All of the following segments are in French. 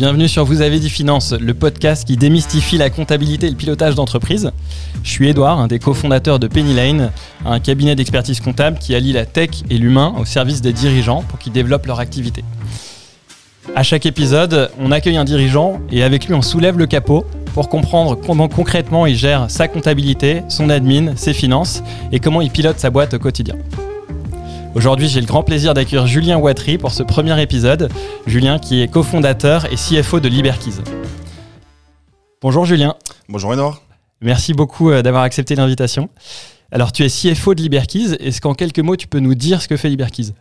bienvenue sur Vous avez dit finance, le podcast qui démystifie la comptabilité et le pilotage d'entreprise. Je suis Edouard, un des cofondateurs de Penny Lane, un cabinet d'expertise comptable qui allie la tech et l'humain au service des dirigeants pour qu'ils développent leur activité. À chaque épisode, on accueille un dirigeant et avec lui on soulève le capot pour comprendre comment concrètement il gère sa comptabilité, son admin, ses finances et comment il pilote sa boîte au quotidien. Aujourd'hui, j'ai le grand plaisir d'accueillir Julien Watry pour ce premier épisode. Julien qui est cofondateur et CFO de Liberkeys. Bonjour Julien. Bonjour Edouard. Merci beaucoup euh, d'avoir accepté l'invitation. Alors tu es CFO de Liberkeys. Est-ce qu'en quelques mots, tu peux nous dire ce que fait Liberkeys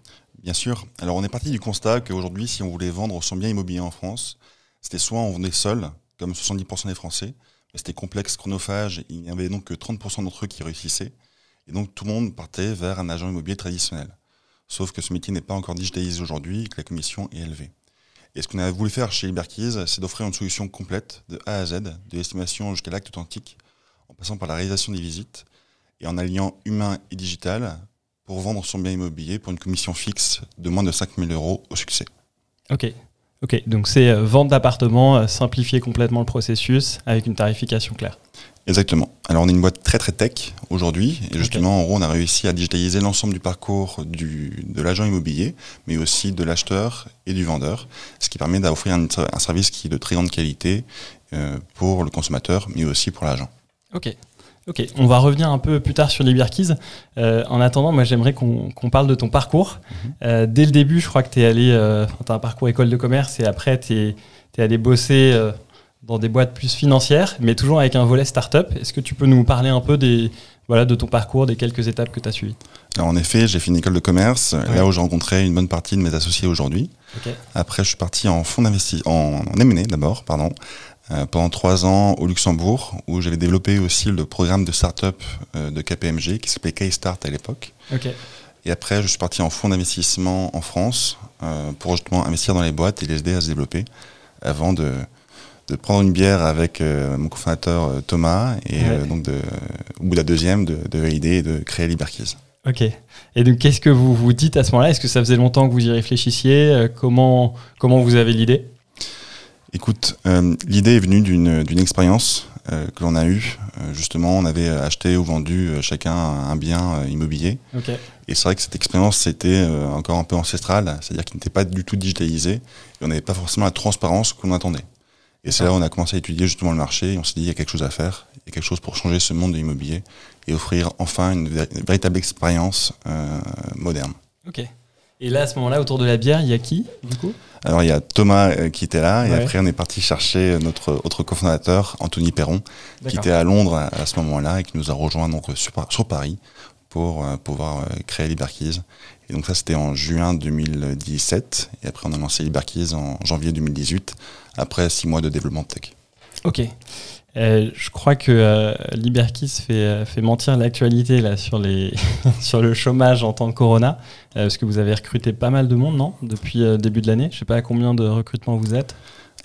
Bien sûr. Alors on est parti du constat qu'aujourd'hui, si on voulait vendre son bien immobilier en France, c'était soit on vendait seul, comme 70% des Français, mais c'était complexe, chronophage, il n'y avait donc que 30% d'entre eux qui réussissaient. Et donc tout le monde partait vers un agent immobilier traditionnel. Sauf que ce métier n'est pas encore digitalisé aujourd'hui et que la commission est élevée. Et ce qu'on a voulu faire chez Liberkeys, c'est d'offrir une solution complète de A à Z, de l'estimation jusqu'à l'acte authentique, en passant par la réalisation des visites et en alliant humain et digital pour vendre son bien immobilier pour une commission fixe de moins de 5000 euros au succès. Ok, ok. Donc c'est euh, vente d'appartement, euh, simplifier complètement le processus avec une tarification claire. Exactement. Alors on est une boîte très très tech aujourd'hui et justement en gros on a réussi à digitaliser l'ensemble du parcours du, de l'agent immobilier mais aussi de l'acheteur et du vendeur, ce qui permet d'offrir un, un, service qui est de très grande qualité euh, pour le consommateur mais aussi pour l'agent. Ok. Ok, on va revenir un peu plus tard sur les Euh, en attendant, moi j'aimerais qu'on qu parle de ton parcours. Mm -hmm. euh, dès le début, je crois que tu es allé, tu as un parcours école de commerce et après tu es, es, allé bosser dans des boîtes plus financières, mais toujours avec un volet startup. Est-ce que tu peux nous parler un peu des, voilà, de ton parcours, des quelques étapes que tu as suivies? Alors en effet, j'ai fait une école de commerce, ouais. là où j'ai rencontré une bonne partie de mes associés aujourd'hui. Okay. Après, je suis parti en fonds d'investissement, en, en M&A d'abord, pardon, euh, pendant trois ans au Luxembourg, où j'avais développé aussi le programme de start-up euh, de KPMG, qui s'appelait K-Start à l'époque. Okay. Et après, je suis parti en fonds d'investissement en France, euh, pour justement investir dans les boîtes et les aider à se développer, avant de, de prendre une bière avec euh, mon cofondateur euh, Thomas et ouais. euh, donc de, au bout de la deuxième de, de valider et de créer Liberkeys. Ok. Et donc qu'est-ce que vous vous dites à ce moment-là? Est-ce que ça faisait longtemps que vous y réfléchissiez? Comment, comment vous avez l'idée? Écoute, l'idée est venue d'une expérience que l'on a eue. justement, on avait acheté ou vendu chacun un bien immobilier. Okay. Et c'est vrai que cette expérience, c'était encore un peu ancestrale, c'est-à-dire qu'il n'était pas du tout digitalisé et on n'avait pas forcément la transparence que l'on attendait. Et c'est là où on a commencé à étudier justement le marché et on s'est dit il y a quelque chose à faire, il y a quelque chose pour changer ce monde de l'immobilier et offrir enfin une, une véritable expérience euh, moderne. Ok. Et là, à ce moment-là, autour de la bière, il y a qui du coup? Alors il y a Thomas euh, qui était là et après on est parti chercher notre autre cofondateur, Anthony Perron, qui était à Londres à, à ce moment-là et qui nous a rejoint donc sur, sur Paris pour euh, pouvoir créer Liberkeys. Et donc ça c'était en juin 2017 et après on a lancé Liberkeys en janvier 2018 après six mois de développement de tech. Ok. Euh, je crois que euh, Liberkeys fait, euh, fait mentir l'actualité là sur, les sur le chômage en temps de Corona, euh, parce que vous avez recruté pas mal de monde, non Depuis le début de l'année? Je sais pas à combien de recrutements vous êtes.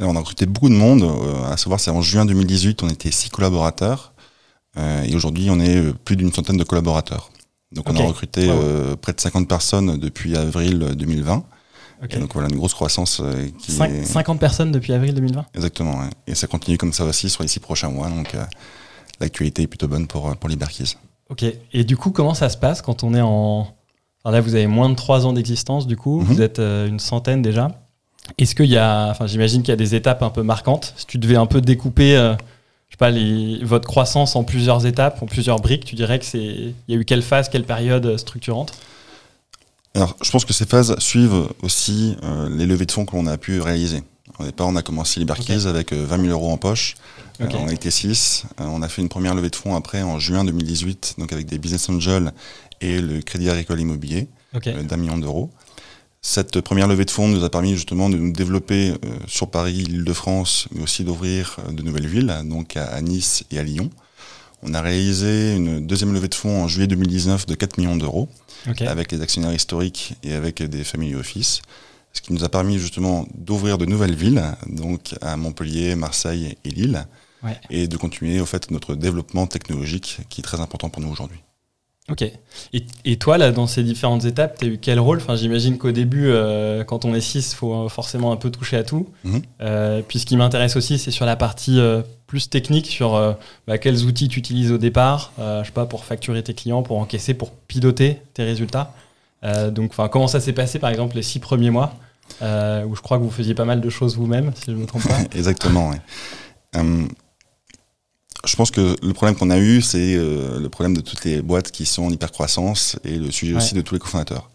Alors, on a recruté beaucoup de monde. à savoir, c'est en juin 2018, on était six collaborateurs. et aujourd'hui, on est plus d'une centaine de collaborateurs. Donc, okay. on a recruté wow. près de 50 personnes depuis avril 2020. Okay. donc voilà, une grosse croissance euh, qui 5, est... 50 personnes depuis avril 2020 Exactement, ouais. et ça continue comme ça aussi sur les six prochains mois, donc euh, l'actualité est plutôt bonne pour, pour Liberkeys. Ok, et du coup, comment ça se passe quand on est en... Alors là, vous avez moins de 3 ans d'existence, du coup, mm -hmm. vous êtes euh, une centaine déjà. Est-ce qu'il y a... Enfin, j'imagine qu'il y a des étapes un peu marquantes. Si tu devais un peu découper... Euh, je sais pas, les, votre croissance en plusieurs étapes, en plusieurs briques, tu dirais que c'est, il y a eu quelle phase, quelle période structurante? Alors, je pense que ces phases suivent aussi euh, les levées de fonds que l'on a pu réaliser. Au départ, on a commencé Liberkeys okay. avec euh, 20 000 euros en poche. Okay. Euh, on a été 6. on a fait une première levée de fonds après en juin 2018, donc avec des business angels et le Crédit Agricole Immobilier okay. d'un million d'euros. Cette première levée de fonds nous a permis justement de nous développer sur Paris, l'Île-de-France, mais aussi d'ouvrir de nouvelles villes, donc à, à Nice et à Lyon. On a réalisé une deuxième levée de fonds en juillet 2019 de 4 millions d'euros okay. avec les actionnaires historiques et avec des family office, ce qui nous a permis justement d'ouvrir de nouvelles villes, donc à Montpellier, Marseille et Lille, ouais. et de continuer au fait notre développement technologique qui est très important pour nous aujourd'hui. Ok. Et, et, toi, là, dans ces différentes étapes, tu as eu quel rôle? Enfin, J'imagine qu'au début, euh, quand on est 6, il faut forcément un peu toucher à tout. Mhm. Euh, puis ce qui m'intéresse aussi, c'est sur la partie euh, plus technique, sur euh, bah, quels outils tu utilises au départ, euh, je sais pas, pour facturer tes clients, pour encaisser, pour piloter tes résultats. Euh, donc, comment ça s'est passé, par exemple, les six premiers mois, euh, où je crois que vous faisiez pas mal de choses vous-même, si je ne me trompe pas? Exactement. ouais. Euh, je pense que le problème qu'on a eu, c'est euh, le problème de toutes les boîtes qui sont en hypercroissance et le sujet Ouais. aussi de tous les cofondateurs.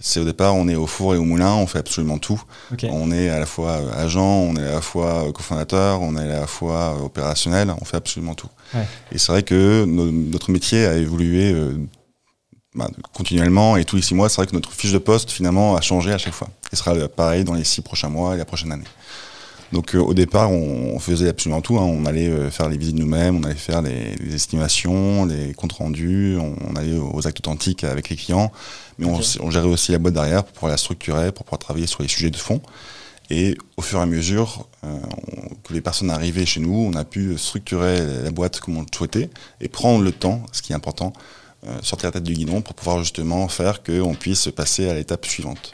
C'est au départ, on est au four et au moulin, on fait absolument tout. On est à la fois euh, agent, on est à la fois euh, cofondateur, on est à la fois opérationnel, on fait absolument tout. Ouais. Et c'est vrai que no- notre métier a évolué euh, bah, continuellement et tous les six mois, c'est vrai que notre fiche de poste finalement a changé à chaque fois. Et sera pareil dans les six prochains mois et la prochaine année. Donc euh, au départ, on, on faisait absolument tout. hein. On allait euh, faire les visites nous-mêmes, on allait faire les, les estimations, les comptes rendus, on, on allait aux actes authentiques avec les clients, mais on, gérait aussi la boîte derrière pour pouvoir la structurer, pour pouvoir travailler sur les sujets de fond. Et au fur et à mesure euh, que les personnes arrivaient chez nous, on a pu structurer la boîte comme on le souhaitait et prendre le temps, ce qui est important, sortir la tête du guidon pour pouvoir justement faire qu'on puisse passer à l'étape suivante.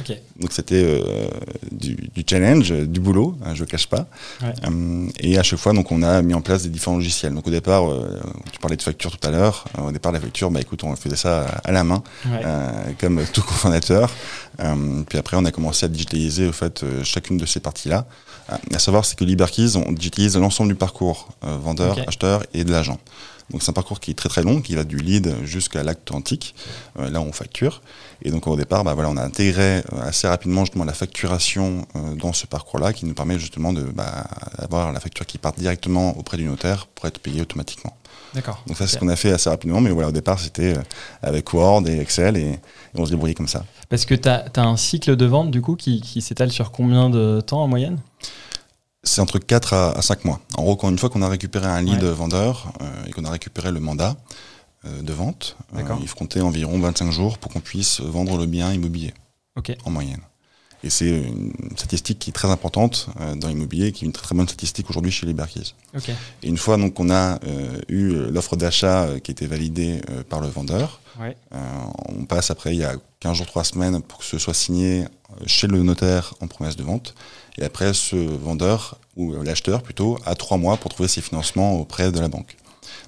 Ok. Donc c'était euh, du, du challenge, du boulot, hein, je ne cache pas. Ouais. Euh, et à chaque fois, donc, on a mis en place des différents logiciels. Donc au départ, euh, tu parlais de facture tout à l'heure. Euh, au départ, la facture, bah, écoute, on faisait ça à la main, Ouais. euh, comme tout cofondateur. Puis après, on a commencé à digitaliser au fait, chacune de ces parties-là. À savoir, c'est que LiberKeys, on digitalise l'ensemble du parcours vendeur, acheteur et de l'agent. Donc c'est un parcours qui est très très long, qui va du lead jusqu'à l'acte antique. Euh, là, on facture. Et donc au départ, bah, voilà, on a intégré euh, assez rapidement justement la facturation euh, dans ce parcours-là, qui nous permet justement de bah, avoir la facture qui part directement auprès du notaire pour être payée automatiquement. D'accord. Donc ça, c'est ce qu'on a fait assez rapidement, mais voilà, au départ, c'était euh, avec Word et Excel, et, et on se débrouillait comme ça. Parce que tu as, un cycle de vente, du coup, qui, qui s'étale sur combien de temps en moyenne? C'est entre 4 à, à 5 mois. En gros, quand une fois qu'on a récupéré un lead Ouais. vendeur euh, et qu'on a récupéré le mandat euh, de vente, euh, il faut compter environ 25 jours pour qu'on puisse vendre le bien immobilier en moyenne. Et c'est une statistique qui est très importante euh, dans l'immobilier, qui est une très, très bonne statistique aujourd'hui chez les Berkeys. Ok. Et une fois donc qu'on a euh, eu l'offre d'achat euh, qui était validée euh, par le vendeur, Ouais. euh, on passe après, il y a 15 jours, 3 semaines pour que ce soit signé euh, chez le notaire en promesse de vente. Et après, ce vendeur, ou euh, l'acheteur plutôt, a 3 mois pour trouver ses financements auprès de la banque.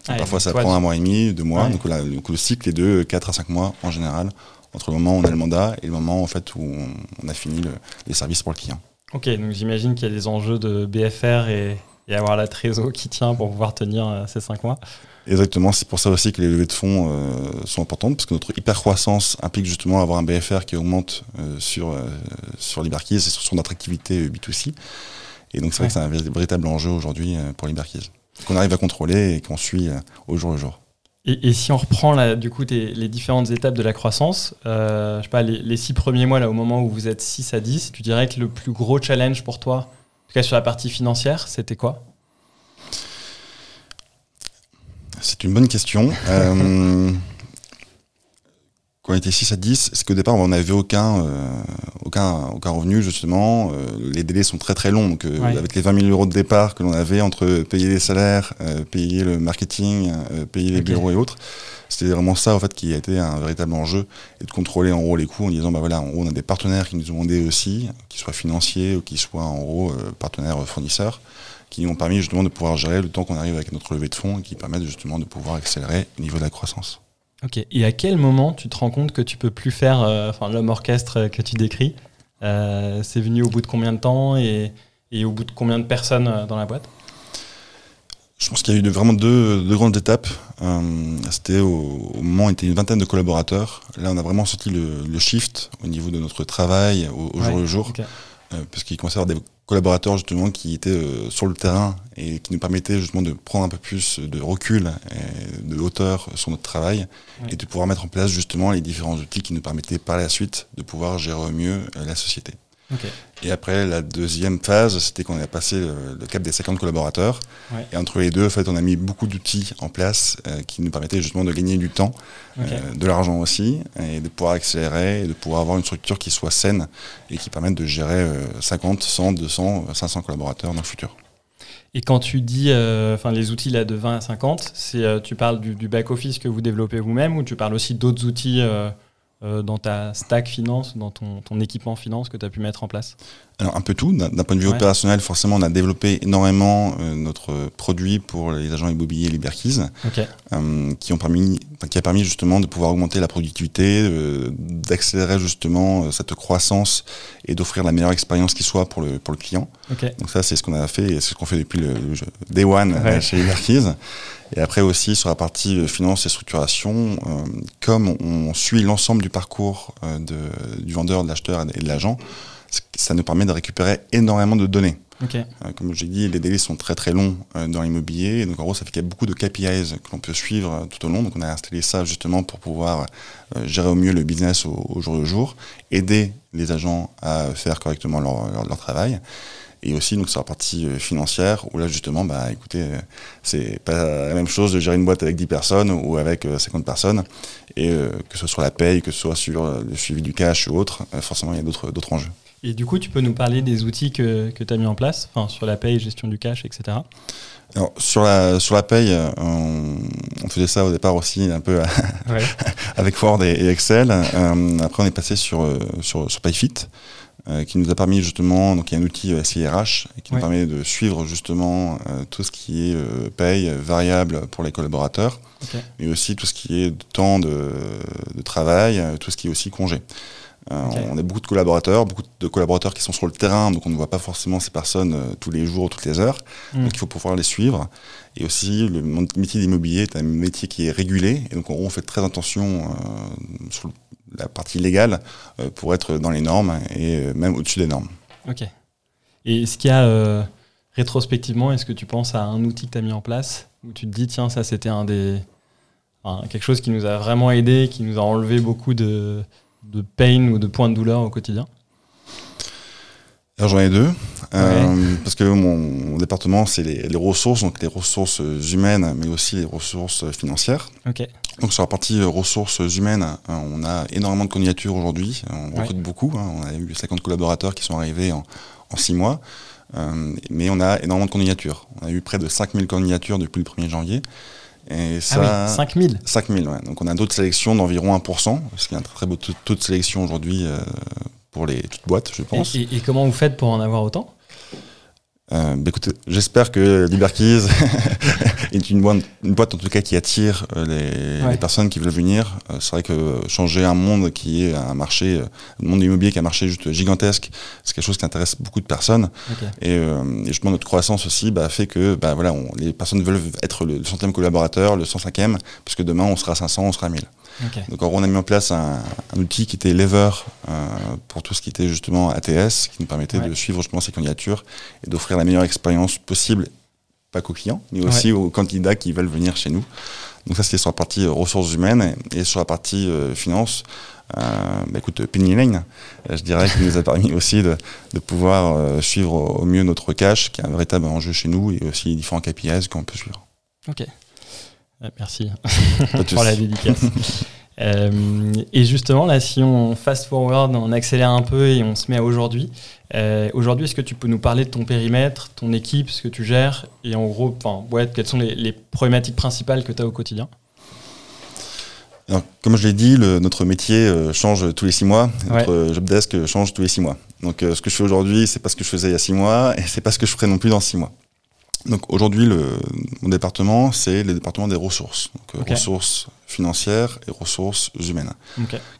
Donc, Ouais, parfois, ça prend un mois et demi, deux mois. Ouais. Donc, là, donc, le cycle est de 4 à 5 mois en général, entre le moment où on a le mandat et le moment en fait, où on, on a fini le- les services pour le client. Ok, donc j'imagine qu'il y a des enjeux de BFR et, et avoir la trésor qui tient pour pouvoir tenir euh, ces 5 mois. Exactement, c'est pour ça aussi que les levées de fonds euh, sont importantes, parce que notre hyper-croissance implique justement avoir un BFR qui augmente euh, sur, sur Liberkeys et sur son attractivité euh, B2C. Et donc c'est vrai que c'est un vé- véritable enjeu aujourd'hui pour Liberkeys, qu'on arrive à contrôler et qu'on suit au jour le jour. Et, et si on reprend là, du coup tes- les différentes étapes de la croissance, euh, je sais pas, les, les six premiers mois, là, au moment où vous êtes 6 à 10, tu dirais que le plus gros challenge pour toi, en tout cas sur la partie financière, c'était quoi? C'est une bonne question. Euh, quand on était 6 à 10, c'est qu'au départ, on n'avait aucun, euh, aucun, aucun revenu, justement. Euh, les délais sont très très longs. Donc, euh, Ouais. avec les 20 000 euros de départ que l'on avait entre payer les salaires, euh, payer le marketing, euh, payer les bureaux et autres, c'était vraiment ça, en fait, qui a été un véritable enjeu. Et de contrôler, en gros, les coûts en disant, bah voilà, en gros, on a des partenaires qui nous ont aidés aussi, qu'ils soient financiers ou qu'ils soient, en gros, partenaires fournisseurs qui nous ont permis justement de pouvoir gérer le temps qu'on arrive avec notre levée de fonds et qui permettent justement de pouvoir accélérer le niveau de la croissance. Ok. Et à quel moment tu te rends compte que tu peux plus faire euh, l'homme orchestre que tu décris Euh, C'est venu au bout de combien de temps et, et au bout de combien de personnes euh, dans la boîte? Je pense qu'il y a eu vraiment deux, deux grandes étapes. Euh, C'était au, au moment où on était une vingtaine de collaborateurs. Là, on a vraiment sorti le, le shift au niveau de notre travail au, au jour le jour. ok. Euh, parce qu'il commençait à y avoir des collaborateurs justement qui étaient euh, sur le terrain et qui nous permettaient justement de prendre un peu plus de recul et de hauteur sur notre travail Ouais. et de pouvoir mettre en place justement les différents outils qui nous permettaient par la suite de pouvoir gérer au mieux euh, la société. Et après, la deuxième phase, c'était qu'on a passé le, le cap des 50 collaborateurs. Ouais. Et entre les deux, en fait, on a mis beaucoup d'outils en place euh, qui nous permettaient justement de gagner du temps, euh, de l'argent aussi, et de pouvoir accélérer, et de pouvoir avoir une structure qui soit saine et qui permette de gérer euh, 50, 100, 200, 500 collaborateurs dans le futur. Et quand tu dis enfin les outils là, de 20 à 50, c'est, tu parles du, du back-office que vous développez vous-même ou tu parles aussi d'autres outils euh, dans ta stack finance, dans ton, ton équipement finance que tu as pu mettre en place Alors un peu tout. D'un point de vue opérationnel, forcément, on a développé énormément euh, notre produit pour les agents immobiliers Liberkeys, euh, qui, ont permis, qui a permis justement de pouvoir augmenter la productivité, d'accélérer justement cette croissance et d'offrir la meilleure expérience qui soit pour le, pour le client. Donc ça, c'est ce qu'on a fait et c'est ce qu'on fait depuis le, Day One chez Liberkeys. Et après aussi sur la partie euh, finance et structuration, euh, comme on suit l'ensemble du parcours euh, de, du vendeur, de l'acheteur et de l'agent, ça nous permet de récupérer énormément de données. comme j'ai dit, les délais sont très très longs dans l'immobilier. Donc en gros, ça fait qu'il y a beaucoup de KPIs que l'on peut suivre tout au long. Donc on a installé ça justement pour pouvoir gérer au mieux le business au, jour le jour, aider les agents à faire correctement leur, leur travail et aussi donc sur la partie euh, financière où là justement bah écoutez euh, c'est pas la même chose de gérer une boîte avec 10 personnes ou avec 50 euh, personnes et que ce soit la paye que ce soit sur le suivi du cash ou autre forcément il y a d'autres d'autres enjeux et du coup tu peux nous parler des outils que, que tu as mis en place enfin sur la paye gestion du cash etc alors, sur la sur la paye, on, faisait ça au départ aussi un peu avec Word et, Excel. après, on est passé sur sur, sur PayFit. Euh, qui nous a permis justement, donc il y a un outil SIRH qui nous permet de suivre justement euh, tout ce qui est euh, paye variable pour les collaborateurs, mais aussi tout ce qui est temps de, de travail, tout ce qui est aussi congé. On a beaucoup de collaborateurs, beaucoup de collaborateurs qui sont sur le terrain, donc on ne voit pas forcément ces personnes tous les jours ou toutes les heures. Hmm. Donc il faut pouvoir les suivre. Et aussi, le métier d'immobilier est un métier qui est régulé, et donc on fait très attention sur le la partie légale euh, pour être dans les normes et euh, même au-dessus des normes. Ok. Et est-ce qu'il y a, euh, rétrospectivement, est-ce que tu penses à un outil que tu as mis en place où tu te dis, tiens, ça c'était un des. quelque chose qui nous a vraiment aidé, qui nous a enlevé beaucoup de, de pain ou de points de douleur au quotidien? Alors j'en ai deux, euh, parce que mon, département c'est les, ressources, donc les ressources humaines, mais aussi les ressources financières. Donc sur la partie ressources humaines, euh, on a énormément de candidatures aujourd'hui, on recrute beaucoup, hein. on a eu 50 collaborateurs qui sont arrivés en, en 6 mois, euh, mais on a énormément de candidatures. On a eu près de 5000 candidatures depuis le 1er janvier. Et ça, ah oui, 5000 5000, ouais. Donc on a d'autres sélections d'environ 1%, parce qu'il y a un très très beau taux de sélection aujourd'hui pour les toutes boîtes, je pense. Et, comment vous faites pour en avoir autant? Euh, bah, écoutez, j'espère que Liberkeys est une boîte, une boîte en tout cas qui attire euh, les, personnes qui veulent venir. Euh, c'est vrai que changer un monde qui est un marché, un monde immobilier qui est un marché juste gigantesque, c'est quelque chose qui intéresse beaucoup de personnes. Et, justement notre croissance aussi bah, fait que bah, voilà, les personnes veulent être le, centième collaborateur, le 105e, puisque demain on sera 500, on sera 1000. Donc on a mis en place un, outil qui était Lever euh, pour tout ce qui était justement ATS, qui nous permettait de suivre justement ces candidatures et d'offrir la meilleure expérience possible, pas qu'aux clients, mais aussi aux candidats qui veulent venir chez nous. Donc ça c'était sur la partie euh, ressources humaines et, sur la partie euh, finance. Euh, bah écoute, Penny Lane, je dirais qu'il nous a permis aussi de, de pouvoir suivre au mieux notre cash, qui est un véritable enjeu chez nous, et aussi les différents KPIs qu'on peut suivre. Ok. Merci pour la dédicace. Euh, et justement, là, si on fast forward, on accélère un peu et on se met à aujourd'hui. Euh, aujourd'hui, est-ce que tu peux nous parler de ton périmètre, ton équipe, ce que tu gères et en gros, ouais, quelles sont les, problématiques principales que tu as au quotidien? Alors, comme je l'ai dit, le, notre métier euh, change tous les six mois. Notre job desk change tous les six mois. Donc, ce que je fais aujourd'hui, c'est pas ce que je faisais il y a six mois, et c'est pas ce que je ferai non plus dans six mois. Donc aujourd'hui, mon département, c'est le département des ressources. Donc, euh, ressources financières et ressources humaines.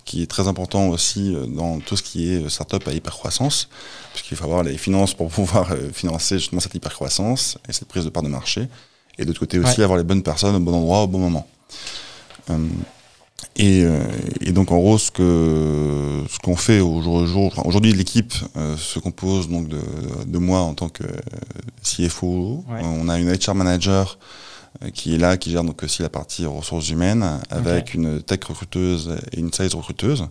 Qui est très important aussi euh, dans tout ce qui est euh, startup à hypercroissance, puisqu'il faut avoir les finances pour pouvoir financer justement cette hypercroissance et cette prise de part de marché. Et de l'autre côté aussi, avoir les bonnes personnes au bon endroit au bon moment. Euh, et, donc en gros, ce que ce qu'on fait au jour le jour, aujourd'hui l'équipe euh, se compose donc de, de, moi en tant que CFO. on a une HR manager euh, qui est là, qui gère donc aussi la partie ressources humaines, avec une tech recruteuse et une sales recruteuse.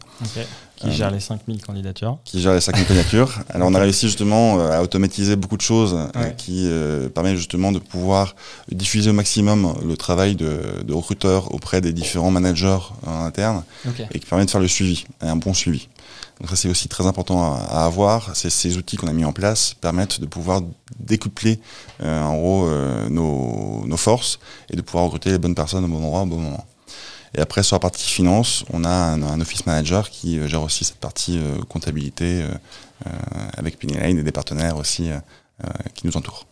Qui gère les 5000 candidatures. Qui gère les 5000 candidatures. Alors, on a réussi justement à automatiser beaucoup de choses qui permettent justement de pouvoir diffuser au maximum le travail de, recruteur auprès des différents managers internes et qui permet de faire le suivi, un bon suivi. Donc ça c'est aussi très important à, avoir. Ces outils qu'on a mis en place permettent de pouvoir découpler en gros nos, nos, forces et de pouvoir recruter les bonnes personnes au bon endroit au bon moment. Et après, sur la partie finance, on a un, office manager qui euh, gère aussi cette partie euh, comptabilité euh, avec Pennyline et des partenaires aussi qui nous entourent.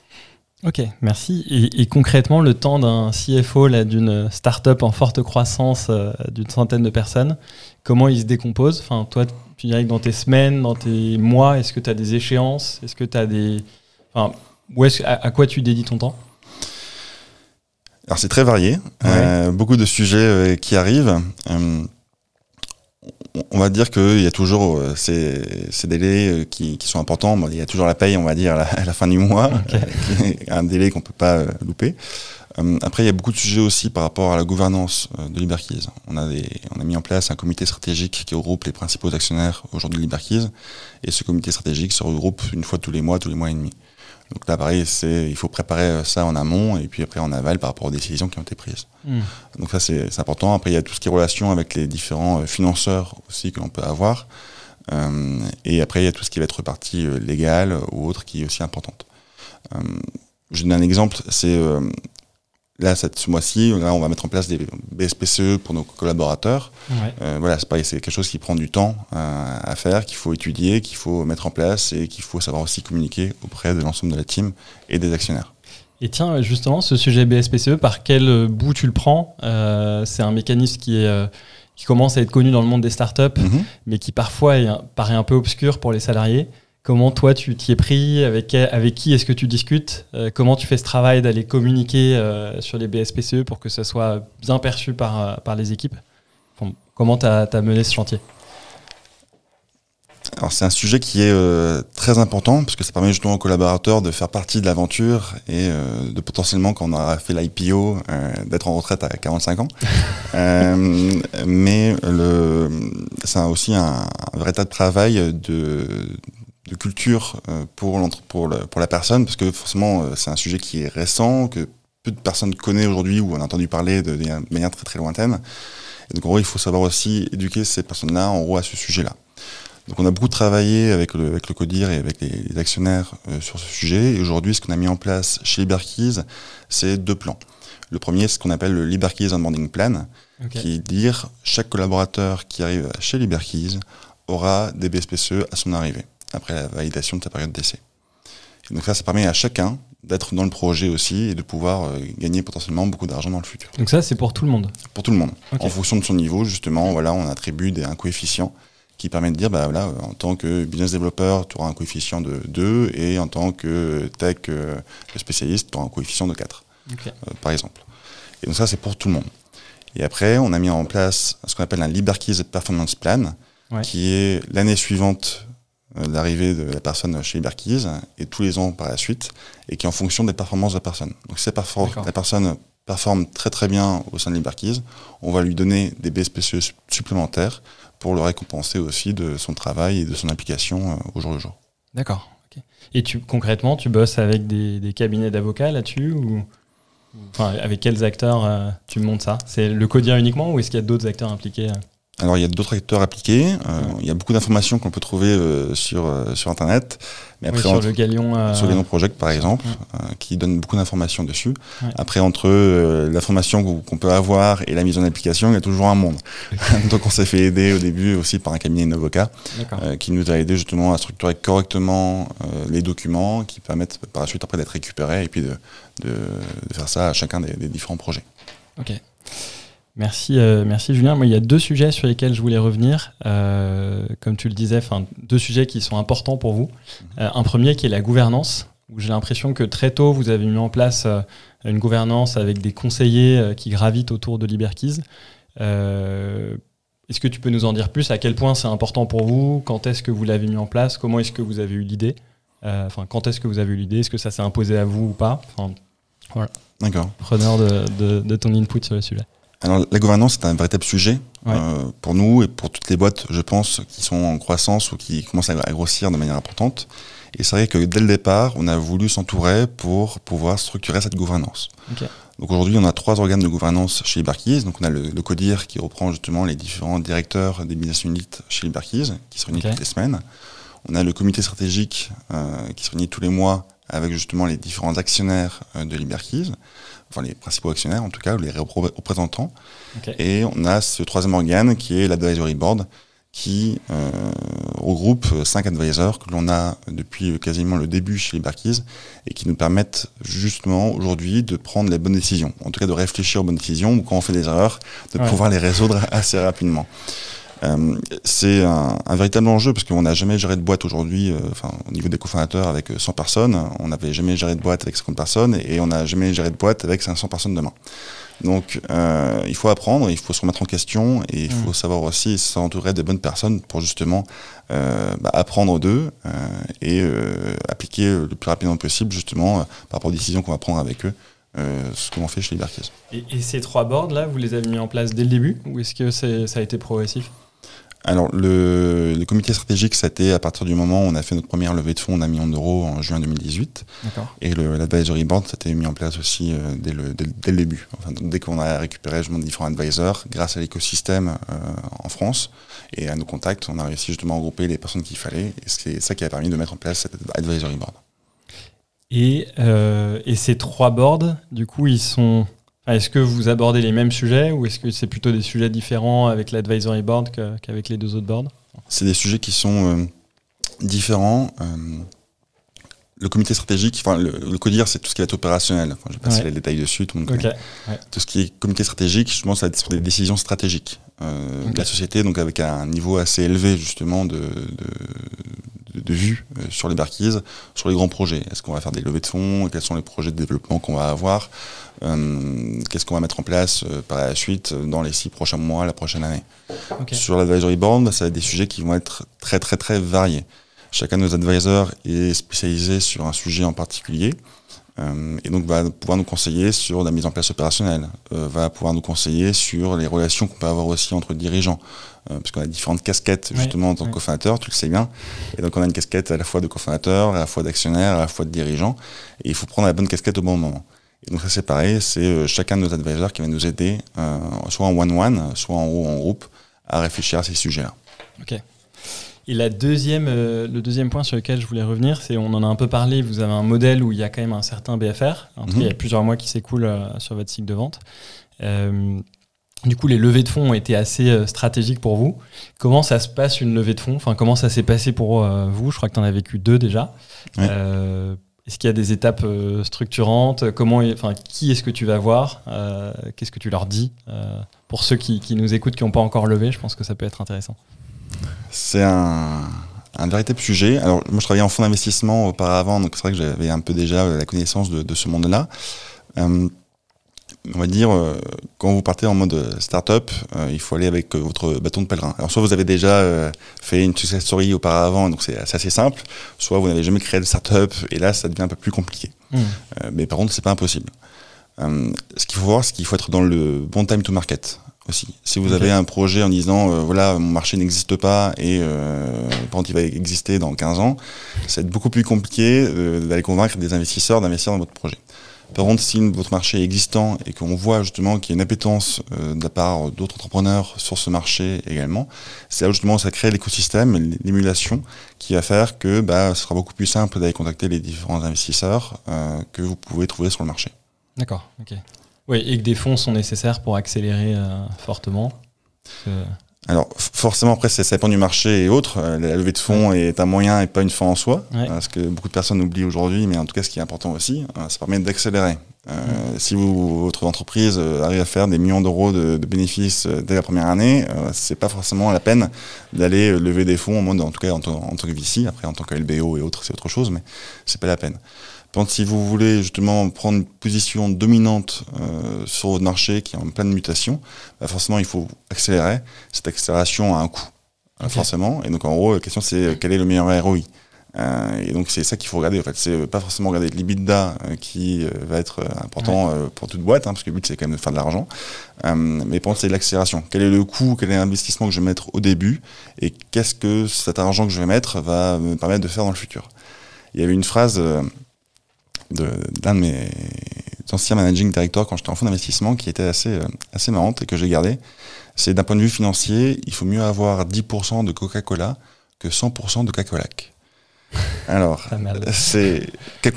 Ok, merci. Et, concrètement, le temps d'un CFO d'une start-up en forte croissance d'une centaine de personnes, comment il se décompose? Enfin, toi, tu dirais que dans tes semaines, dans tes mois, est-ce que tu as des échéances? Est-ce que tu as des. Enfin, où est à quoi tu dédies ton temps? Alors c'est très varié, euh, beaucoup de sujets euh, qui arrivent. Euh, on va dire qu'il y a toujours ces, délais qui, sont importants. il y a toujours la paye, on va dire, à la, fin du mois, un délai qu'on ne peut pas louper. après, il y a beaucoup de sujets aussi par rapport à la gouvernance de Liberkeys. On a, on a mis en place un comité stratégique qui regroupe les principaux actionnaires aujourd'hui de Liberkeys. Et ce comité stratégique se regroupe une fois tous les mois, tous les mois et demi. Donc là, pareil, c'est, il faut préparer euh, ça en amont et puis après en aval par rapport aux décisions qui ont été prises. Hmm. Donc ça, c'est, important. Après, il y a tout ce qui est relation avec les différents euh, financeurs aussi que l'on peut avoir. Euh, et après, il y a tout ce qui va être partie légale ou autre qui est aussi importante. je donne un exemple, c'est là, cette, ce mois-ci, on va mettre en place des BSPCE pour nos collaborateurs. Euh, voilà, c'est pareil, c'est quelque chose qui prend du temps euh, à faire, qu'il faut étudier, qu'il faut mettre en place et qu'il faut savoir aussi communiquer auprès de l'ensemble de la team et des actionnaires. Et tiens, justement, ce sujet BSPCE, par quel bout tu le prends? Euh, C'est un mécanisme qui est qui commence à être connu dans le monde des startups, mm mais qui parfois paraît un peu obscur pour les salariés. Comment toi tu t'y es pris? Avec, avec qui est-ce que tu discutes? Euh, Comment tu fais ce travail d'aller communiquer euh, sur les BSPCE pour que ça soit bien perçu par, euh, par les équipes? Comment tu as, mené ce chantier? Alors c'est un sujet qui est très important parce que ça permet justement aux collaborateurs de faire partie de l'aventure et de potentiellement quand on aura fait l'IPO d'être en retraite à 45 ans. mais c'est aussi un, un, vrai tas de travail de, de culture euh, pour, pour, pour la personne, parce que forcément, euh, c'est un sujet qui est récent, que peu de personnes connaissent aujourd'hui ou ont entendu parler de, manière très très lointaine. Et donc en gros, il faut savoir aussi éduquer ces personnes-là en gros à ce sujet-là. Donc on a beaucoup travaillé avec le, avec le CODIR et avec les, actionnaires euh, sur ce sujet. Et aujourd'hui, ce qu'on a mis en place chez Liberkeys, c'est deux plans. Le premier, c'est ce qu'on appelle le Liberkeys Onboarding Plan, qui est dire chaque collaborateur qui arrive chez Liberkeys aura des BSPCE à son arrivée après la validation de ta période d'essai. Donc ça, ça permet à chacun d'être dans le projet aussi et de pouvoir euh, gagner potentiellement beaucoup d'argent dans le futur. Donc ça, c'est pour tout le monde Pour tout le monde. En fonction de son niveau, justement, voilà, on attribue un coefficient qui permet de dire, bah, voilà, en tant que business developer, tu auras un coefficient de 2 et en tant que tech euh, spécialiste, tu auras un coefficient de 4, euh, par exemple. Et donc ça, c'est pour tout le monde. Et après, on a mis en place ce qu'on appelle un Liberkeys Performance Plan, qui est l'année suivante euh, l'arrivée de la personne chez Iberkeys et tous les ans par la suite, et qui est en fonction des performances de la personne. Donc si la personne performe très très bien au sein de Iberkeys, on va lui donner des BSPCE supplémentaires pour le récompenser aussi de son travail et de son application euh, au jour le jour. D'accord. Et tu, concrètement, tu bosses avec des, cabinets d'avocats là-dessus ou enfin, avec quels acteurs euh, tu montes ça? C'est le codir uniquement ou est-ce qu'il y a d'autres acteurs impliqués alors il y a d'autres acteurs appliqués, euh, il y a beaucoup d'informations qu'on peut trouver euh, sur, euh, sur Internet. Mais après, sur, le Galion, sur Galion Project par exemple, qui donne beaucoup d'informations dessus. Après entre l'information qu'on peut avoir et la mise en application, il y a toujours un monde. Donc on s'est fait aider au début aussi par un cabinet d'avocats qui nous a aidé justement à structurer correctement les documents qui permettent par la suite après d'être récupérés et puis de, de, de, faire ça à chacun des, des différents projets. Ok. Merci, euh, merci Julien. Moi, il y a deux sujets sur lesquels je voulais revenir. Euh, comme tu le disais, deux sujets qui sont importants pour vous. Euh, un premier qui est la gouvernance, où j'ai l'impression que très tôt, vous avez mis en place une gouvernance avec des conseillers qui gravitent autour de Liberkeys. est-ce que tu peux nous en dire plus? À quel point c'est important pour vous? Quand est-ce que vous l'avez mis en place? Comment est-ce que vous avez eu l'idée? Enfin, quand est-ce que vous avez eu l'idée? Est-ce que ça s'est imposé à vous ou pas? Voilà. D'accord. Preneur de, de ton input sur le sujet. Alors la gouvernance c'est un véritable sujet euh, pour nous et pour toutes les boîtes, je pense, qui sont en croissance ou qui commencent à, grossir de manière importante. Et c'est vrai que dès le départ, on a voulu s'entourer pour pouvoir structurer cette gouvernance. Donc aujourd'hui, on a trois organes de gouvernance chez Iberkeys. Donc on a le, CODIR qui reprend justement les différents directeurs des business units chez Iberkeys, qui se réunit toutes les semaines. On a le comité stratégique euh, qui se réunit tous les mois avec justement les différents actionnaires euh, de Liberkeys, enfin les principaux actionnaires en tout cas, ou les représentants. Et on a ce troisième organe qui est l'advisory board, qui euh, regroupe cinq advisors que l'on a depuis quasiment le début chez Liberkeys et qui nous permettent justement aujourd'hui de prendre les bonnes décisions, en tout cas de réfléchir aux bonnes décisions ou quand on fait des erreurs, de pouvoir les résoudre assez rapidement. Euh, c'est un, véritable enjeu parce qu'on n'a jamais géré de boîte aujourd'hui, euh, enfin, au niveau des cofondateurs avec 100 euh, personnes, on n'avait jamais géré de boîte avec 50 personnes et on n'a jamais géré de boîte avec 500 personnes demain. Donc il faut apprendre, il faut se remettre en question et il faut mmh. savoir aussi s'entourer des bonnes personnes pour justement bah, apprendre d'eux et appliquer le plus rapidement possible justement par rapport aux décisions qu'on va prendre avec eux. ce qu'on fait chez Liberkies. Et, et, ces trois boards là, vous les avez mis en place dès le début ou est-ce que ça a été progressif? Alors, le, le, comité stratégique, ça a été à partir du moment où on a fait notre première levée de fonds d'un million d'euros en juin 2018. Et l'advisory board, ça a été mis en place aussi euh, dès, le, dès, le, début. Enfin, dès qu'on a récupéré justement différents advisors, grâce à l'écosystème euh, en France et à nos contacts, on a réussi justement à regrouper les personnes qu'il fallait. Et c'est ça qui a permis de mettre en place cet advisory board. Et, euh, et ces trois boards, du coup, ils sont est-ce que vous abordez les mêmes sujets ou est-ce que c'est plutôt des sujets différents avec l'advisory board qu'avec les deux autres boards? C'est des sujets qui sont euh, différents. Euh, le comité stratégique, enfin le, le CODIR, c'est tout ce qui va être opérationnel. je vais passer les détails dessus, tout le monde Tout ce qui est comité stratégique, je pense, ça va être sur des décisions stratégiques euh, de la société, donc avec un niveau assez élevé justement de, de, vue sur les barquises, sur les grands projets. Est-ce qu'on va faire des levées de fonds? Quels sont les projets de développement qu'on va avoir? Euh, qu'est-ce qu'on va mettre en place euh, par la suite dans les six prochains mois, la prochaine année? Sur l'advisory board, ça va être des sujets qui vont être très très très variés. Chacun de nos advisors est spécialisé sur un sujet en particulier. Euh, et donc va pouvoir nous conseiller sur la mise en place opérationnelle, va pouvoir nous conseiller sur les relations qu'on peut avoir aussi entre dirigeants, parce qu'on a différentes casquettes justement en tant que cofondateur, tu le sais bien, et donc on a une casquette à la fois de cofondateur, à la fois d'actionnaire, à la fois de dirigeant, et il faut prendre la bonne casquette au bon moment. Et donc ça c'est pareil, c'est euh, chacun de nos advisors qui va nous aider, euh, soit en one-one, soit en groupe, à réfléchir à ces sujets-là. Ok. Et la deuxième, euh, le deuxième point sur lequel je voulais revenir, c'est on en a un peu parlé, vous avez un modèle où il y a quand même un certain BFR, en il y a mhm. plusieurs mois qui s'écoulent sur votre cycle de vente. du coup, les levées de fonds ont été assez stratégiques pour vous. Comment ça se passe une levée de fonds? Enfin, comment ça s'est passé pour vous? Je crois que tu en as vécu deux déjà. Est-ce qu'il y a des étapes euh, structurantes? Comment, enfin, qui est-ce que tu vas voir? Euh, Qu'est-ce que tu leur dis? Euh, Pour ceux qui, nous écoutent, qui n'ont pas encore levé, je pense que ça peut être intéressant. C'est un, véritable sujet. Alors, moi, je travaillais en fonds d'investissement auparavant, donc c'est vrai que j'avais un peu déjà la connaissance de, de ce monde-là on va dire, euh, quand vous partez en mode euh, startup, euh, il faut aller avec votre bâton de pèlerin. Alors, soit vous avez déjà fait une success story auparavant, donc c'est assez simple, soit vous n'avez jamais créé de startup, et là, ça devient un peu plus compliqué. Hmm. mais par contre, c'est pas impossible. ce qu'il faut voir, c'est qu'il faut être dans le bon time to market aussi. Si vous avez un projet en disant, voilà, mon marché n'existe pas, et par contre, il va exister dans 15 ans, ça va être beaucoup plus compliqué d'aller convaincre des investisseurs d'investir dans votre projet. Par contre, si votre marché est existant et qu'on voit justement qu'il y a une appétence euh, de la part d'autres entrepreneurs sur ce marché également, c'est là justement ça crée l'écosystème, l'émulation qui va faire que bah, ce sera beaucoup plus simple d'aller contacter les différents investisseurs euh, que vous pouvez trouver sur le marché. D'accord, ok. Oui, et que des fonds sont nécessaires pour accélérer euh, fortement. Alors forcément après ça dépend du marché et autres. Euh, la levée de fonds est un moyen et pas une fin en soi, ce que beaucoup de personnes oublient aujourd'hui, mais en tout cas ce qui est important aussi, euh, ça permet d'accélérer. Euh, Si vous, votre entreprise euh, arrive à faire des millions d'euros de, de, bénéfices dès la première année, euh, c'est pas forcément la peine d'aller lever des fonds, en, en tout cas en, en, tant que VC. Après en tant que LBO et autres, c'est autre chose, mais c'est pas la peine si vous voulez justement prendre une position dominante euh, sur votre marché qui est en pleine mutation, bah forcément il faut accélérer. Cette accélération a un coût, forcément. Et donc en gros, la question c'est quel est le meilleur ROI Euh, et donc c'est ça qu'il faut regarder. En fait, c'est pas forcément regarder l'IBITDA euh, qui euh, va être euh, important euh, pour toute boîte, hein, parce que le but c'est quand même de faire de l'argent. Euh, mais penser l'accélération. Quel est le coût, quel est l'investissement que je vais mettre au début, et qu'est-ce que cet argent que je vais mettre va me permettre de faire dans le futur? Il y avait une phrase de- d'un de, mes anciens managing directors quand j'étais en fonds d'investissement qui était assez, euh, assez marrante et que j'ai gardé. C'est d'un point de vue financier, il faut mieux avoir 10% de Coca-Cola que 100% de Coca-Cola. Alors, c'est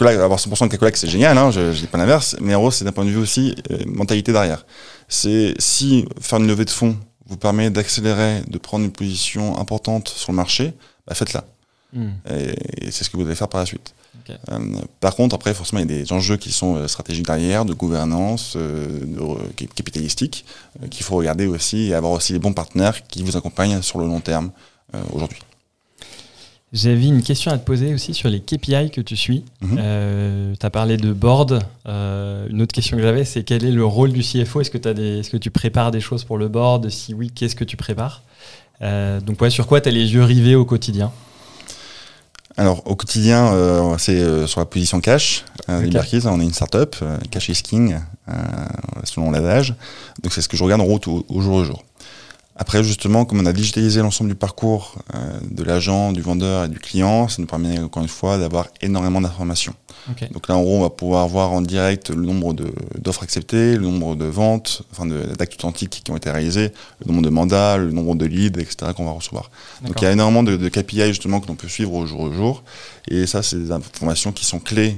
avoir 100% de Coca-Cola, c'est génial, hein, je, je dis pas l'inverse, mais en gros, c'est d'un point de vue aussi euh, mentalité derrière. C'est si faire une levée de fonds vous permet d'accélérer, de prendre une position importante sur le marché, bah faites-la. Hmm. Et, et c'est ce que vous allez faire par la suite. Euh, par contre, après, forcément, il y a des enjeux qui sont euh, stratégiques derrière, de gouvernance, euh, de capitalistique, qu'il faut regarder aussi et avoir aussi les bons partenaires qui vous accompagnent sur le long terme aujourd'hui. J'avais une question à te poser aussi sur les KPI que tu suis. Mhm. tu as parlé de board. Une autre question que j'avais, c'est quel est le rôle du CFO Est-ce que, des- tu prépares des choses pour le board? Si oui, qu'est-ce que tu prépares? Donc, ouais, sur quoi tu as les yeux rivés au quotidien? Alors, au quotidien, euh, c'est euh, sur la position cash. Euh, Ok. Liberkeys, on est une startup, euh, cash is king, selon l'adage. Donc, c'est ce que je regarde en route au, au jour le jour. Après, justement, comme on a digitalisé l'ensemble du parcours euh, de l'agent, du vendeur et du client, ça nous permet, encore une fois, d'avoir énormément d'informations. Ok. Donc là, en gros, on va pouvoir voir en direct le nombre de- d'offres acceptées, le nombre de ventes, enfin de- d'actes authentiques qui ont été réalisés, le nombre de mandats, le nombre de leads, etc. qu'on va recevoir. Donc il y a énormément de, de KPI justement que l'on peut suivre au jour au jour. Et ça, c'est des informations qui sont clés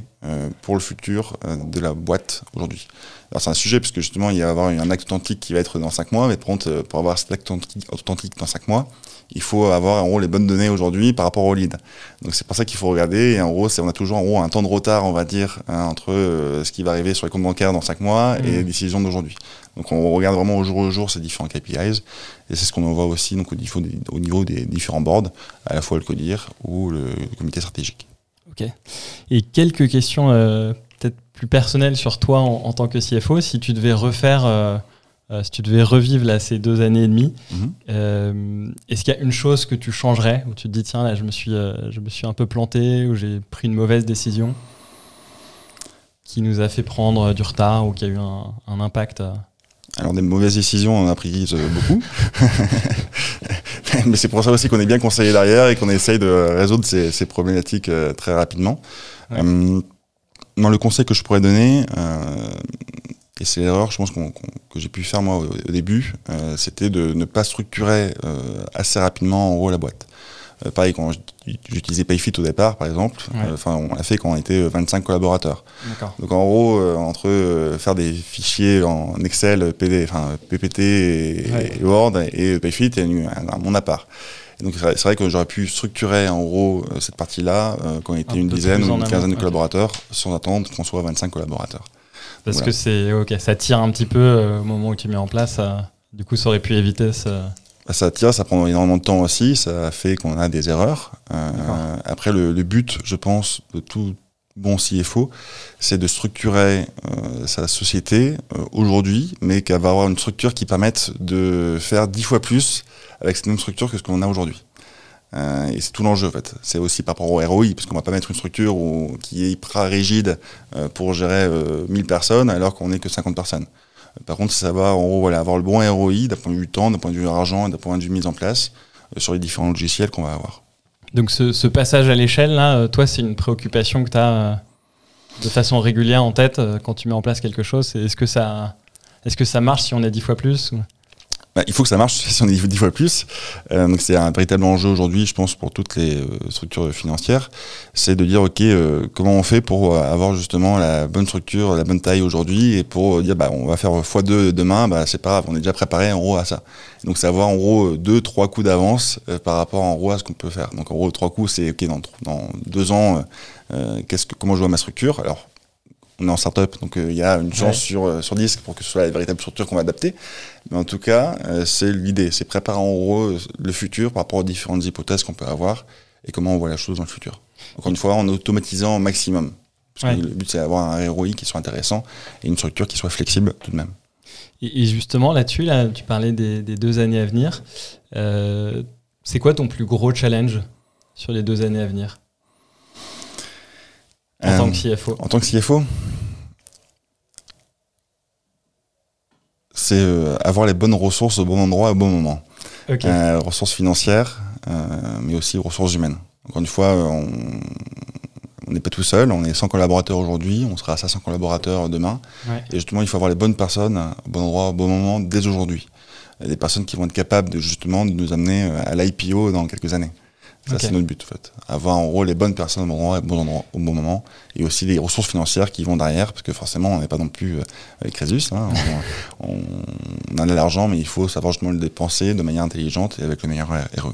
pour le futur euh, de la boîte aujourd'hui. Alors c'est un sujet parce que justement, il va y avoir un acte authentique qui va être dans 5 mois, mais par contre, euh, pour avoir cet acte authentique, dans 5 mois, il faut avoir en gros les bonnes données aujourd'hui par rapport au lead. Donc c'est pour ça qu'il faut regarder. Et en gros, c'est- on a toujours en gros un temps de retard, on va dire, hein, entre euh, ce qui va arriver sur les comptes bancaires dans 5 mois et Mhm. les décisions d'aujourd'hui. Donc on regarde vraiment au jour au jour ces différents KPIs. Et c'est ce qu'on voit aussi donc, au, niveau des, au niveau des différents boards, à la fois le CODIR ou le comité stratégique. Ok. Et quelques questions euh, peut-être plus personnelles sur toi en, en tant que CFO. Si tu devais refaire, euh, euh, si tu devais revivre là, ces deux années et demie, Mhm. euh, est-ce qu'il y a une chose que tu changerais où tu te dis tiens là je me suis, je me suis un peu planté ou j'ai pris une mauvaise décision qui nous a fait prendre du retard ou qui a eu un, un impact Alors des mauvaises décisions, on en a pris beaucoup. Mais c'est pour ça aussi qu'on est bien conseillé derrière et qu'on essaye de résoudre ces, ces problématiques euh, très rapidement. Ouais. Euh, dans le conseil que je pourrais donner, euh, et c'est l'erreur, je pense que j'ai pu faire moi au, au début, c'était de ne pas structurer assez rapidement en gros la boîte. Euh, pareil, quand j'utilisais Payfit au départ, par exemple, Ouais. euh, enfin on l'a fait quand on était 25 collaborateurs. D'accord. Donc en gros, euh, entre euh, faire des fichiers en Excel, PD, PPT et, Ouais. et Word et Payfit, il y a eu un, un monde à part. Et donc c'est vrai- que j'aurais pu structurer en gros euh, cette partie-là euh, quand on était Un une dizaine ou une quinzaine de collaborateurs, sans attendre qu'on soit 25 collaborateurs. Parce Voilà. que c'est ok, ça tire un petit peu euh, au moment où tu mets en place. euh, du coup, ça aurait pu éviter ce. Bah, Ça tire, ça prend énormément de temps aussi, ça fait qu'on a des erreurs. Euh, après, le, le but, je pense, de tout bon CFO, c'est de structurer euh, sa société euh, aujourd'hui, mais qu'elle va avoir une structure qui permette de faire dix fois plus avec cette même structure que ce qu'on a aujourd'hui. Euh, et c'est tout l'enjeu en fait. C'est aussi par rapport au ROI, parce qu'on va pas mettre une structure où- qui est hyper rigide euh, pour gérer euh, 1000 personnes alors qu'on n'est que 50 personnes. Par contre, c'est savoir en gros, avoir le bon ROI d'un point de vue temps, d'un point de vue argent et d'un point de vue mise en place euh, sur les différents logiciels qu'on va avoir. Donc, ce, passage à l'échelle, là, euh, toi, c'est une préoccupation que tu as de façon régulière en tête euh, quand tu mets en place quelque chose. Est-ce que, ça, ça marche si on est dix fois plus Bah, il faut que ça marche si on est dix fois plus. Euh, donc c'est un véritable enjeu aujourd'hui, je pense, pour toutes les euh, structures financières. C'est de dire, OK, euh, comment on fait pour avoir justement la bonne structure, la bonne taille aujourd'hui, et pour dire, bah, on va faire x2 demain, bah, c'est pas grave, on est déjà préparé en gros à ça. Donc c'est avoir en gros deux, trois coups d'avance par rapport en gros à ce qu'on peut faire. Donc en gros, trois coups, c'est OK, dans, dans deux ans, que, comment je vois ma structure? Alors, on est en startup, donc euh, il y a une chance Ouais. sur, euh, sur 10 pour que ce soit la véritable structure qu'on va adapter. Mais en tout cas, euh, c'est l'idée, c'est préparer en gros euh, le futur par rapport aux différentes hypothèses qu'on peut avoir et comment on voit la chose dans le futur. Encore une fois, en automatisant au maximum. Parce Ouais. que le but, c'est d'avoir un ROI qui soit intéressant et une structure qui soit flexible tout de même. Et, et justement, là-dessus, là, tu parlais des, des deux années à venir. C'est quoi ton plus gros challenge sur les deux années à venir? En tant que CFO En tant que CFO C'est avoir les bonnes ressources au bon endroit au bon moment. ressources financières, mais aussi ressources humaines. Encore une fois, on n'est pas tout seul, on est 100 collaborateurs aujourd'hui, on sera à 500 collaborateurs demain. Et justement, il faut avoir les bonnes personnes au bon endroit, au bon moment, dès aujourd'hui. Des personnes qui vont être capables de justement de nous amener à l'IPO dans quelques années. Ça, c'est notre but, en fait. Avoir en gros les bonnes personnes au bon endroit, bon endroit, au bon moment, et aussi les ressources financières qui vont derrière, parce que forcément, on n'est pas non plus euh, avec Crésus. Hein. on, on, a de l'argent, mais il faut savoir justement le dépenser de manière intelligente et avec le meilleur ROI.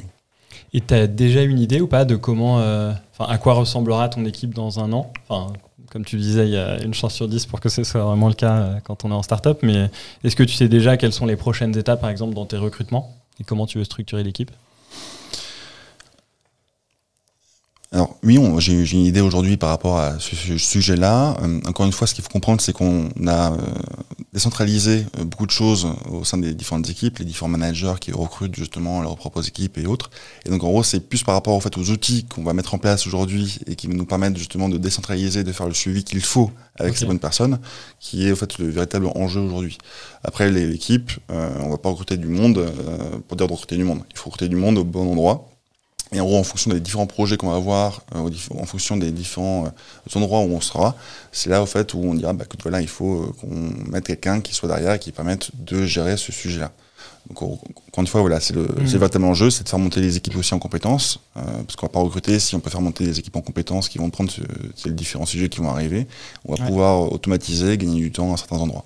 Et tu as déjà une idée ou pas de comment, euh, à quoi ressemblera ton équipe dans un an? Enfin, Comme tu disais, il y a une chance sur 10 pour que ce soit vraiment le cas euh, quand on est en startup, mais est-ce que tu sais déjà quelles sont les prochaines étapes, par exemple, dans tes recrutements? Et comment tu veux structurer l'équipe? Alors oui, j'ai une idée aujourd'hui par rapport à ce, sujet-là. Euh, encore une fois, ce qu'il faut comprendre, c'est qu'on a euh, décentralisé euh, beaucoup de choses au sein des différentes équipes, les différents managers qui recrutent justement leurs propres équipes et autres. Et donc en gros, c'est plus par rapport en fait aux outils qu'on va mettre en place aujourd'hui et qui nous permettent justement de décentraliser, de faire le suivi qu'il faut avec ces bonnes personnes, qui est en fait le véritable enjeu aujourd'hui. Après l'équipe, on va pas recruter du monde pour dire de recruter du monde. Il faut recruter du monde au bon endroit et en gros, en fonction des différents projets qu'on va avoir, euh, en fonction des différents euh, endroits où on sera, c'est là au fait où on dira, bah, écoute, voilà, il faut euh, qu'on mette quelqu'un qui soit derrière et qui permette de gérer ce sujet-là. Donc encore une fois, voilà, c'est le, mmh. véritablement l'enjeu, c'est de faire monter les équipes aussi en compétences, parce qu'on va pas recruter si on peut faire monter les équipes en compétences qui vont prendre ces différents sujets qui vont arriver. On va pouvoir automatiser, gagner du temps à certains endroits.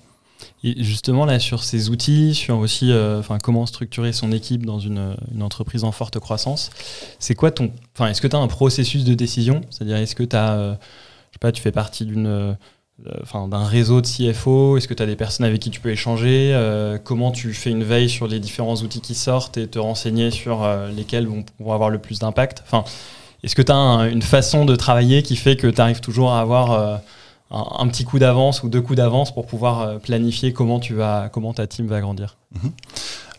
Et justement, là, sur ces outils, sur aussi euh, comment structurer son équipe dans une, entreprise en forte croissance, c'est quoi ton. Enfin, est-ce que tu as un processus de décision? C'est-à-dire, est-ce que tu as. Euh, je sais pas, tu fais partie d'une. Euh, enfin, d'un réseau de CFO Est-ce que tu as des personnes avec qui tu peux échanger? Comment tu fais une veille sur les différents outils qui sortent et te renseigner sur lesquels vont, vont, avoir le plus d'impact? Enfin, Est-ce que tu as une façon de travailler qui fait que tu arrives toujours à avoir un, petit coup d'avance ou deux coups d'avance pour pouvoir euh, planifier comment tu vas, comment ta team va grandir. Mhm.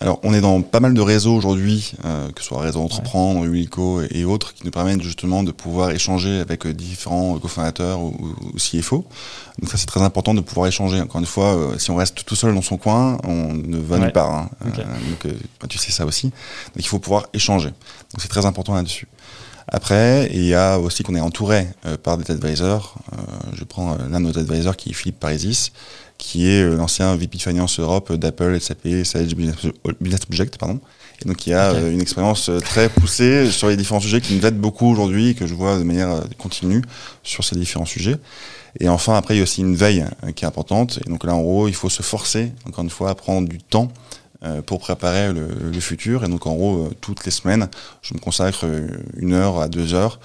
Alors, on est dans pas mal de réseaux aujourd'hui, euh, que ce soit Réseau Entreprendre, Wilco et, autres, qui nous permettent justement de pouvoir échanger avec euh, différents cofondateurs ou, ou, CFO. Donc ça, c'est très important de pouvoir échanger. Encore une fois, si on reste tout seul dans son coin, on ne va nulle part. Hein. donc, bah, tu sais ça aussi. Donc, il faut pouvoir échanger. Donc, c'est très important là-dessus. Après, il y a aussi qu'on est entouré euh, par des advisors. Euh, je prends euh, l'un de nos advisors qui est Philippe Parisis, qui est l'ancien VP Finance Europe d'Apple, SAP, Sage Business Object, pardon. Et donc il y a une expérience très poussée sur les différents sujets qui nous aide beaucoup aujourd'hui, que je vois de manière continue sur ces différents sujets. Et enfin, après, il y a aussi une veille qui est importante. Et donc là, en gros, il faut se forcer, encore une fois, à prendre du temps pour préparer le, futur. Et donc en gros, euh, toutes les semaines, je me consacre euh, une heure à deux heures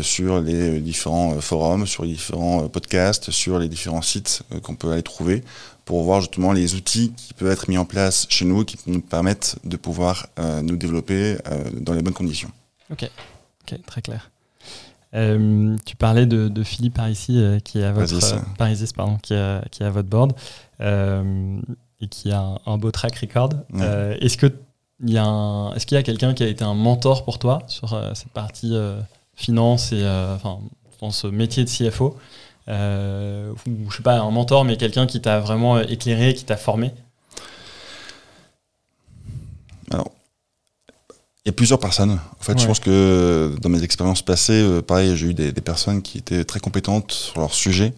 sur les différents forums, sur les différents podcasts, sur les différents sites qu'on peut aller trouver pour voir justement les outils qui peuvent être mis en place chez nous qui nous permettent de pouvoir nous développer dans les bonnes conditions. Ok, très clair. tu parlais de, Philippe Parisi, qui est à votre pardon, qui est, qui est à votre board et qui a un, beau track record. Euh, est-ce que il y a est-ce qu'il y a quelqu'un qui a été un mentor pour toi sur euh, cette partie euh, finance et enfin dans ce métier de CFO ou je sais pas un mentor mais quelqu'un qui t'a vraiment éclairé, qui t'a formé? Alors il y a plusieurs personnes. En fait, je pense que dans mes expériences passées, pareil, j'ai eu des, des, personnes qui étaient très compétentes sur leur sujet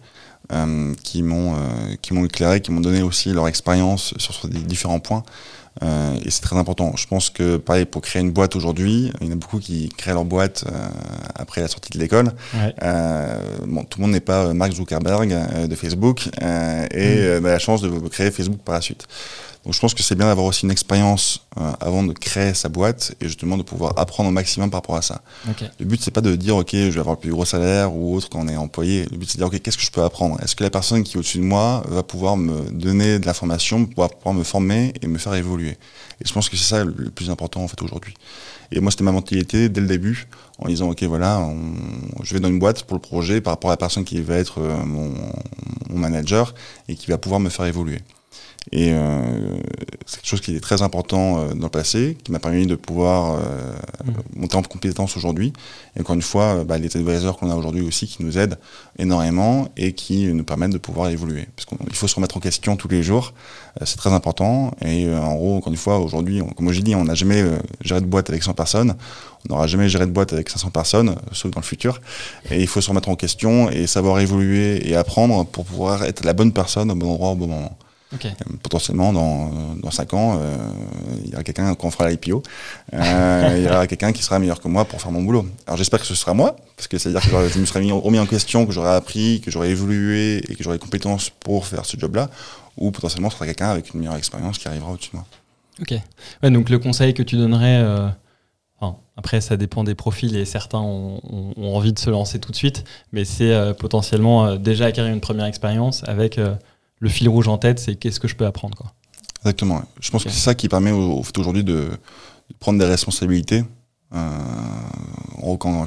euh, qui m'ont euh, qui m'ont éclairé, qui m'ont donné aussi leur expérience sur, sur, des différents points. Euh, et c'est très important. Je pense que, pareil, pour créer une boîte aujourd'hui, il y en a beaucoup qui créent leur boîte euh, après la sortie de l'école. Bon, tout le monde n'est pas Mark Zuckerberg de Facebook et mm. a la chance de créer Facebook par la suite. Donc je pense que c'est bien d'avoir aussi une expérience euh, avant de créer sa boîte et justement de pouvoir apprendre au maximum par rapport à ça. Le but c'est pas de dire ok je vais avoir le plus gros salaire ou autre quand on est employé. Le but c'est de dire ok qu'est-ce que je peux apprendre? Est-ce que la personne qui est au-dessus de moi va pouvoir me donner de l'information, pouvoir, pouvoir me former et me faire évoluer? Et je pense que c'est ça le plus important en fait aujourd'hui. Et moi c'était ma mentalité dès le début en disant ok voilà je vais dans une boîte pour le projet par rapport à la personne qui va être euh, mon, mon manager et qui va pouvoir me faire évoluer. Et euh, c'est quelque chose qui est très important euh, dans le passé, qui m'a permis de pouvoir euh, Mm. monter en compétence aujourd'hui. Et encore une fois, bah, les advisors qu'on a aujourd'hui aussi qui nous aident énormément et qui nous permettent de pouvoir évoluer. Parce qu'il faut se remettre en question tous les jours, euh, c'est très important. Et euh, en gros, encore une fois, aujourd'hui, comme j'ai dit, on n'a jamais euh, géré de boîte avec 100 personnes, on n'aura jamais géré de boîte avec 500 personnes, sauf dans le futur. Et il faut se remettre en question et savoir évoluer et apprendre pour pouvoir être la bonne personne au bon endroit au bon moment. Ok. Euh, Potentiellement, dans, dans 5 ans, euh, il y aura quelqu'un quand on fera l'IPO, euh, il y aura quelqu'un qui sera meilleur que moi pour faire mon boulot. Alors j'espère que ce sera moi, parce que c'est-à-dire que je me serais mis, remis en question, que j'aurais appris, que j'aurais évolué et que j'aurais les compétences pour faire ce job-là, ou potentiellement ce sera quelqu'un avec une meilleure expérience qui arrivera au-dessus de moi. Ok. Ouais, donc le conseil que tu donnerais, euh, enfin, après ça dépend des profils et certains ont, ont- ont envie de se lancer tout de suite, mais c'est euh, potentiellement euh, déjà acquérir une première expérience avec le fil rouge en tête, c'est qu'est-ce que je peux apprendre quoi. Exactement. Je pense que c'est ça qui permet au, au aujourd'hui de, de prendre des responsabilités. Euh, en gros,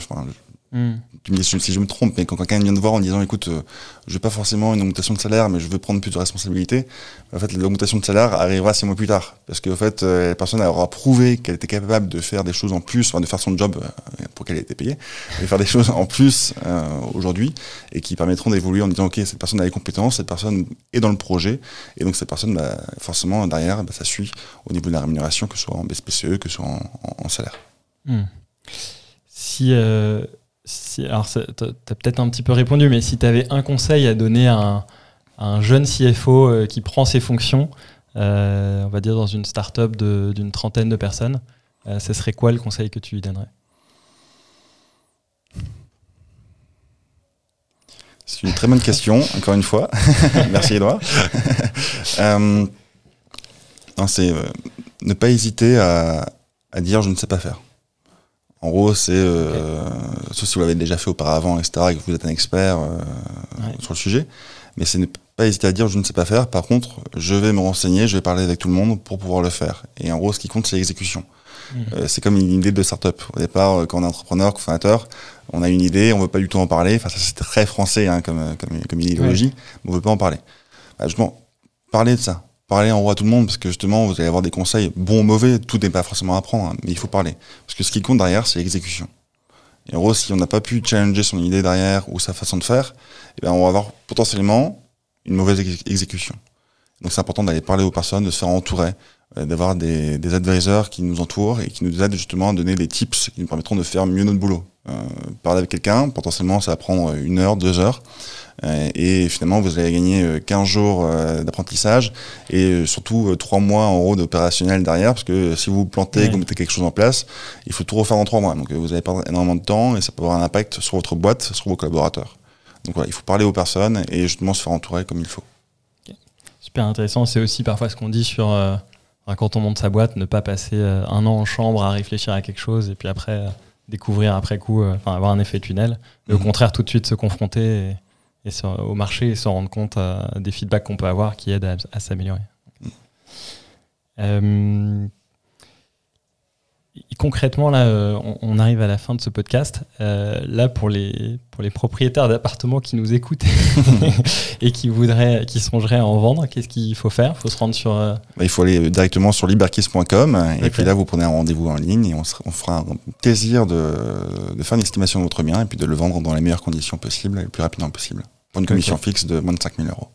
tu me dis si je me trompe, mais quand quelqu'un vient te voir en disant écoute, euh, je veux pas forcément une augmentation de salaire, mais je veux prendre plus de responsabilités, en fait, l'augmentation de salaire arrivera six mois plus tard. Parce qu'en fait, euh, la personne aura prouvé qu'elle était capable de faire des choses en plus, enfin, de faire son job euh, pour qu'elle ait été payée, de faire des choses en plus euh, aujourd'hui, et qui permettront d'évoluer en disant ok, cette personne a les compétences, cette personne est dans le projet, et donc cette personne, bah, forcément, derrière, bah, ça suit au niveau de la rémunération, que ce soit en BSPCE, que ce soit en, salaire. Hmm. Si, si, alors t'as t'as peut-être un petit peu répondu, mais si tu avais un conseil à donner à un, à un jeune CFO euh, qui prend ses fonctions, euh, on va dire dans une start-up d'une trentaine de personnes, euh, ce serait quoi le conseil que tu lui donnerais? C'est une très bonne question, encore une fois. Merci Edouard. Euh, c'est ne pas hésiter à, à dire je ne sais pas faire. En gros, c'est, euh, sauf si vous l'avez déjà fait auparavant, etc., et que vous êtes un expert euh, Ouais. sur le sujet, mais c'est ne pas hésiter à dire je ne sais pas faire. Par contre, je vais me renseigner, je vais parler avec tout le monde pour pouvoir le faire. Et en gros, ce qui compte, c'est l'exécution. Mhm. Euh, c'est comme une idée de start-up. Au départ, euh, quand on est entrepreneur, fondateur, on a une idée, on veut pas du tout en parler. Enfin, ça c'est très français hein, comme, comme, comme idéologie, mais on veut pas en parler. Bah, justement, parler de ça. Parler en gros à tout le monde, parce que justement, vous allez avoir des conseils, bons ou mauvais, tout n'est pas forcément à apprendre, hein, mais il faut parler. Parce que ce qui compte derrière, c'est l'exécution. Et en gros, si on n'a pas pu challenger son idée derrière ou sa façon de faire, eh ben, on va avoir potentiellement une mauvaise ex- exécution. Donc c'est important d'aller parler aux personnes, de se faire entourer, d'avoir des, des advisors qui nous entourent et qui nous aident justement à donner des tips qui nous permettront de faire mieux notre boulot. Euh, parler avec quelqu'un, potentiellement ça va prendre une heure, deux heures, euh, et finalement vous allez gagner euh, 15 jours euh, d'apprentissage et euh, surtout euh, trois mois en gros d'opérationnel derrière, parce que si vous vous plantez que vous mettez quelque chose en place, il faut tout refaire en trois mois. Donc euh, vous allez perdre énormément de temps et ça peut avoir un impact sur votre boîte, sur vos collaborateurs. Donc voilà, il faut parler aux personnes et justement se faire entourer comme il faut. Super intéressant. C'est aussi parfois ce qu'on dit sur euh, enfin, quand on monte sa boîte, ne pas passer euh, un an en chambre à réfléchir à quelque chose et puis après euh, découvrir après coup, euh, enfin avoir un effet tunnel. Mais Au Mhm. contraire, tout de suite se confronter et, et se- au marché et se rendre compte des feedbacks qu'on peut avoir qui aident à, à s'améliorer. Et concrètement, là, euh, on, on arrive à la fin de ce podcast. Euh, là, pour les, pour les propriétaires d'appartements qui nous écoutent et qui voudraient, qui songeraient à en vendre, qu'est-ce qu'il faut faire? Il faut se rendre sur. euh, Bah, il faut aller directement sur liberkiss.com et puis là vous prenez un rendez-vous en ligne et on, on fera un plaisir de, de faire une estimation de votre bien et puis de le vendre dans les meilleures conditions possibles et le plus rapidement possible pour une commission fixe de moins de 5000 euros.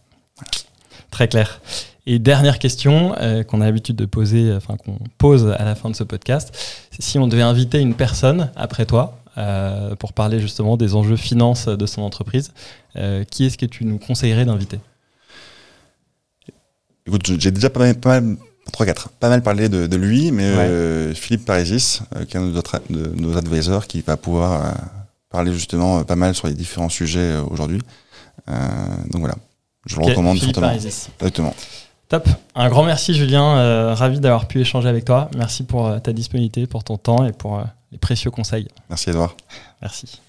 Très clair. Et dernière question euh, qu'on a l'habitude de poser, enfin qu'on pose à la fin de ce podcast, c'est si on devait inviter une personne après toi euh, pour parler justement des enjeux finances de son entreprise, euh, qui est-ce que tu nous conseillerais d'inviter? Écoute, j'ai déjà pas mal, pas mal 3 4 pas mal parlé de, de lui, mais Philippe Parisis, qui est un de nos, autres- de nos advisors, qui va pouvoir parler justement pas mal sur les différents sujets aujourd'hui. Donc voilà, je le Ok, recommande Philippe fortement. Parisis. Exactement. Top. Un grand merci Julien, euh, ravi d'avoir pu échanger avec toi. Merci pour euh, ta disponibilité, pour ton temps et pour euh, les précieux conseils. Merci Edouard. Merci.